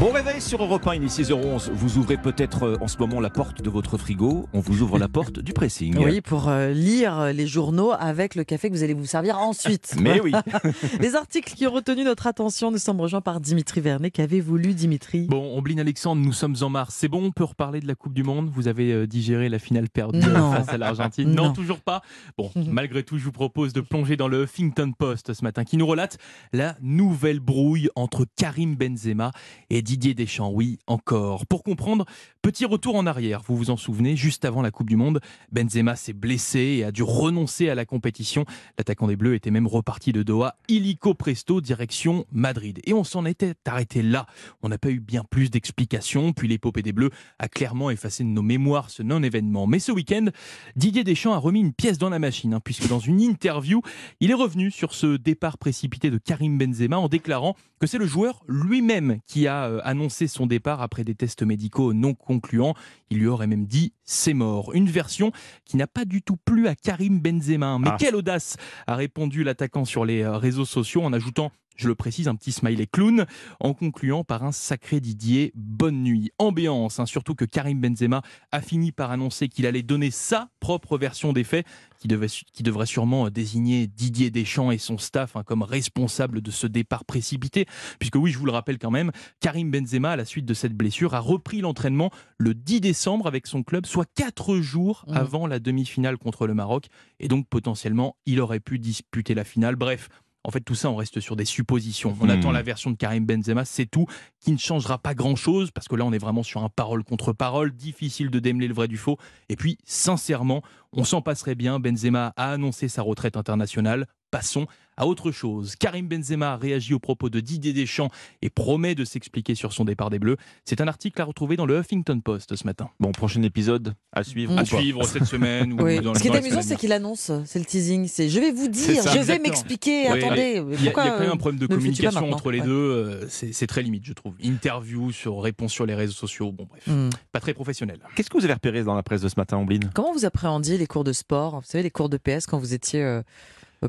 Bon réveil sur Europe 1, il est 6h11. Vous ouvrez peut-être euh, en ce moment la porte de votre frigo. On vous ouvre la porte du pressing. Oui, pour euh, lire les journaux avec le café que vous allez vous servir ensuite. Mais oui. les articles qui ont retenu notre attention, nous sommes rejoints par Dimitri Vernet. Qu'avez-vous lu, Dimitri? Bon, Ombline Alexandre, nous sommes en mars. C'est bon, on peut reparler de la Coupe du Monde? Vous avez euh, digéré la finale perdue Non. face à l'Argentine? Non. toujours pas. Bon, malgré tout, je vous propose de plonger dans le Huffington Post ce matin, qui nous relate la nouvelle brouille entre Karim Benzema et Didier Deschamps. Oui, encore. Pour comprendre, petit retour en arrière. Vous vous en souvenez, juste avant la Coupe du Monde, Benzema s'est blessé et a dû renoncer à la compétition. L'attaquant des Bleus était même reparti de Doha, illico presto, direction Madrid. Et on s'en était arrêté là. On n'a pas eu bien plus d'explications, puis l'épopée des Bleus a clairement effacé de nos mémoires ce non-événement. Mais ce week-end, Didier Deschamps a remis une pièce dans la machine, hein, puisque dans une interview, il est revenu sur ce départ précipité de Karim Benzema en déclarant que c'est le joueur lui-même qui a euh, annoncé son départ après des tests médicaux non concluants. Il lui aurait même dit c'est mort. Une version qui n'a pas du tout plu à Karim Benzema. Mais Ah. quelle audace a répondu l'attaquant sur les euh, réseaux sociaux en ajoutant je le précise, un petit smiley clown, en concluant par un sacré Didier, bonne nuit. Ambiance, hein, surtout que Karim Benzema a fini par annoncer qu'il allait donner sa propre version des faits, qui, devait, qui devrait sûrement euh, désigner Didier Deschamps et son staff hein, comme responsables de ce départ précipité, puisque oui, je vous le rappelle quand même, Karim Benzema, à la suite de cette blessure, a repris l'entraînement le 10 décembre avec son club, soit quatre jours Mmh. avant la demi-finale contre le Maroc, et donc potentiellement, il aurait pu disputer la finale. Bref, en fait, tout ça, on reste sur des suppositions. On Hmm. attend la version de Karim Benzema, c'est tout, qui ne changera pas grand-chose, parce que là, on est vraiment sur un parole contre parole, difficile de démêler le vrai du faux. Et puis, sincèrement, on s'en passerait bien. Benzema a annoncé sa retraite internationale. Passons à autre chose. Karim Benzema a réagi aux propos de Didier Deschamps et promet de s'expliquer sur son départ des Bleus. C'est un article à retrouver dans le Huffington Post ce matin. Bon, prochain épisode à suivre. Ou À pas suivre cette semaine. Ou Oui. dans, Ce qui est amusant, c'est qu'il annonce, c'est le teasing, c'est je vais vous dire, ça, je vais m'expliquer, Oui, attendez. Il y, a, quand même un problème de le communication entre les Ouais. deux. euh, C'est très limite, je trouve. Interview sur réponse sur les réseaux sociaux. Bon, bref, Hmm. pas très professionnel. Qu'est-ce que vous avez repéré dans la presse de ce matin, Ombline? Comment vous appréhendiez les cours de sport? Vous savez, les cours de PS quand vous étiez euh,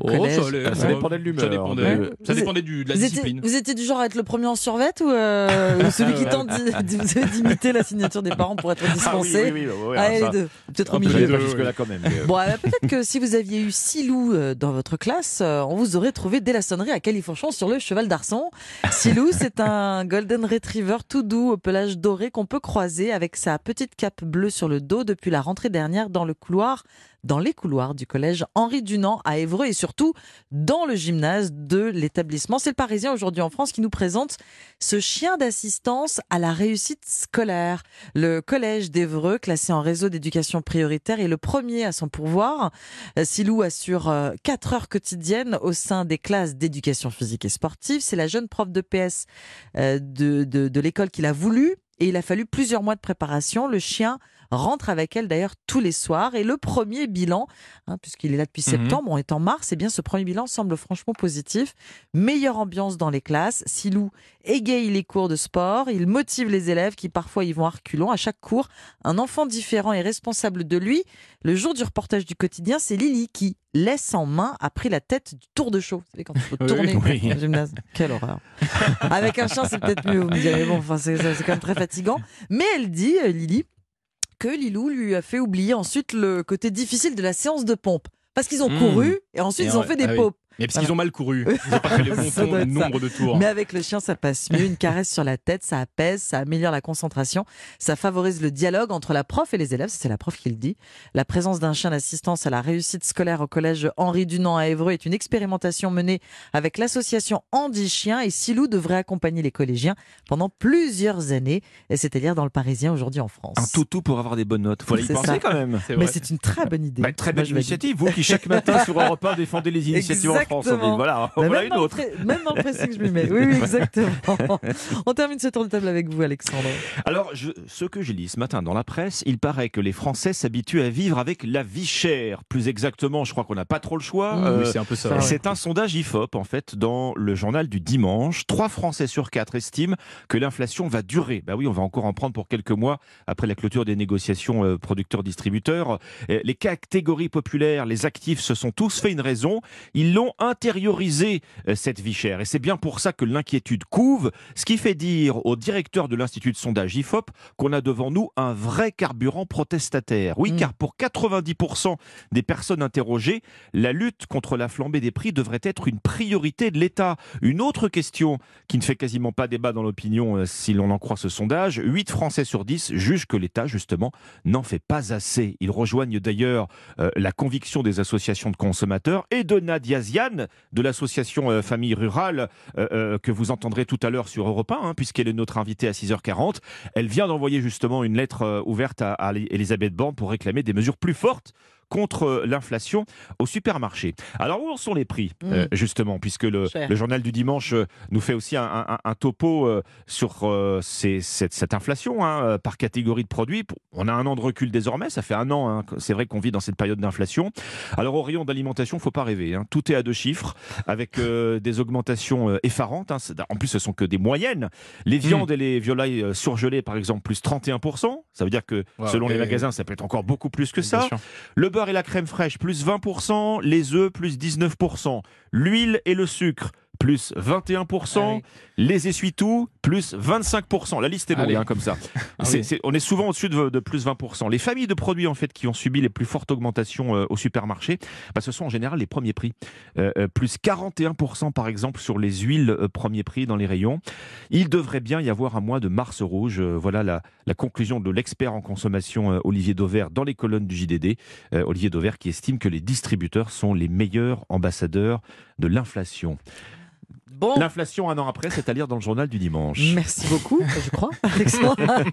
Oh, collège ça, allait, Ça ouais. dépendait de l'humeur. Ça dépendait, Ouais. ça Vous dépendait du, de la vous discipline. étiez, vous étiez du genre à être le premier en survette ou euh, celui qui tente d'i- d'i- d'imiter la signature des parents pour être dispensé Ah oui, oui, oui, ouais, ça- les deux. Peut-être au milieu. jusque-là oui. quand même. Bon, euh, peut-être que si vous aviez eu Silou euh, dans votre classe, euh, on vous aurait trouvé dès la sonnerie à Califourchon sur le cheval d'arçon. Silou, c'est un golden retriever tout doux au pelage doré qu'on peut croiser avec sa petite cape bleue sur le dos depuis la rentrée dernière dans le couloir, dans les couloirs du collège Henri Dunant à Évreux et surtout dans le gymnase de l'établissement. C'est le Parisien aujourd'hui en France qui nous présente ce chien d'assistance à la réussite scolaire. Le collège d'Évreux, classé en réseau d'éducation prioritaire, est le premier à son pourvoir. Euh, Silou assure 4 heures quotidiennes au sein des classes d'éducation physique et sportive. C'est la jeune prof de PS euh, de l'école qu'il a voulu et il a fallu plusieurs mois de préparation. Le chien rentre avec elle d'ailleurs tous les soirs et le premier bilan, hein, puisqu'il est là depuis Mhm. septembre, on est en mars, et bien ce premier bilan semble franchement positif. Meilleure ambiance dans les classes, Silou égaye les cours de sport, il motive les élèves qui parfois y vont à reculons. À chaque cours, un enfant différent est responsable de lui. Le jour du reportage du quotidien, c'est Lily qui, laisse en main, a pris la tête du tour de chaud. Vous savez, quand il faut tourner oui. gymnase. Quelle horreur. Avec un chien, c'est peut-être mieux, vous me direz. Bon, enfin, c'est c'est quand même très fatigant. Mais elle dit, euh, Lily, que Lilou lui a fait oublier ensuite le côté difficile de la séance de pompe. Parce qu'ils ont Mmh. couru et ensuite Et ils ont ouais, fait des ah oui. Mais parce Voilà. qu'ils ont mal couru. Ils n'ont pas fait les bons ça. nombre de tours. Mais avec le chien, ça passe mieux. Une caresse sur la tête, ça apaise, ça améliore la concentration, ça favorise le dialogue entre la prof et les élèves. C'est la prof qui le dit. La présence d'un chien d'assistance à la réussite scolaire au collège Henri Dunant à Évreux est une expérimentation menée avec l'association Andy Chien et Silou devrait accompagner les collégiens pendant plusieurs années. Et c'est-à-dire dans le Parisien aujourd'hui en France. Un toutou pour avoir des bonnes notes. Faut y penser ça. quand même. Mais c'est une très bonne idée. Bah, très belle initiative. Vous qui chaque matin sur Europe 1 défendez les initiatives France. Voilà, Bah, voilà une autre. même dans le pressing, je m'y mets. Oui, oui, exactement. On termine ce tour de table avec vous, Alexandre. Alors, je- ce que j'ai lu ce matin dans la presse, il paraît que les Français s'habituent à vivre avec la vie chère. Plus exactement, je crois qu'on n'a pas trop le choix. Mmh. Euh, c'est un peu ça. C'est un sondage IFOP, en fait, dans le journal du dimanche. Trois Français sur quatre estiment que l'inflation va durer. Bah oui, on va encore en prendre pour quelques mois après la clôture des négociations euh, producteurs-distributeurs. Euh, Les catégories populaires, les actifs, se sont tous fait une raison. Ils l'ont avons intériorisé euh, cette vie chère. Et c'est bien pour ça que l'inquiétude couve, ce qui fait dire au directeur de l'Institut de sondage IFOP qu'on a devant nous un vrai carburant protestataire. Oui, Mm. car pour 90% des personnes interrogées, la lutte contre la flambée des prix devrait être une priorité de l'État. Une autre question qui ne fait quasiment pas débat dans l'opinion euh, si l'on en croit ce sondage, 8 Français sur 10 jugent que l'État, justement, n'en fait pas assez. Ils rejoignent d'ailleurs euh, la conviction des associations de consommateurs et de Nadia De l'association euh, Famille Rurale euh, euh, que vous entendrez tout à l'heure sur Europe 1, hein, puisqu'elle est notre invitée à 6h40. Elle vient d'envoyer justement une lettre ouverte à, à Elisabeth Borne pour réclamer des mesures plus fortes contre l'inflation au supermarché. Alors où en sont les prix Mm. euh, justement puisque le, journal du dimanche euh, nous fait aussi un, un- un topo euh, sur euh, ces- cette, cette inflation hein, par catégorie de produits. On a un an de recul désormais, ça fait un an, hein, c'est vrai qu'on vit dans cette période d'inflation. Alors au rayon d'alimentation, faut pas rêver, hein. tout est à deux chiffres avec euh, des augmentations euh, effarantes. hein. En plus, ce sont que des moyennes. Les viandes et les volailles euh, surgelées, par exemple, plus 31%. Ça veut dire que Wow, selon les magasins, ça peut être encore beaucoup plus que ça. Le beurre et la crème fraîche, plus 20%. Les œufs, plus 19%. L'huile et le sucre, plus 21%. Ah oui. Les essuie-tout, plus 25%. La liste est longue, hein, comme ça. Ah oui. on est souvent au-dessus de, de plus 20%. Les familles de produits, en fait, qui ont subi les plus fortes augmentations euh, au supermarché, bah, ce sont en général les premiers prix. Euh, euh, plus 41%, par exemple, sur les huiles euh, premiers prix dans les rayons. Il devrait bien y avoir un mois de mars rouge. Voilà la, la conclusion de l'expert en consommation Olivier Dauvert dans les colonnes du JDD. Olivier Dauvert qui estime que les distributeurs sont les meilleurs ambassadeurs de l'inflation. Bon, L'inflation un an après, c'est à lire dans le journal du dimanche. merci beaucoup, je crois. Alexandre.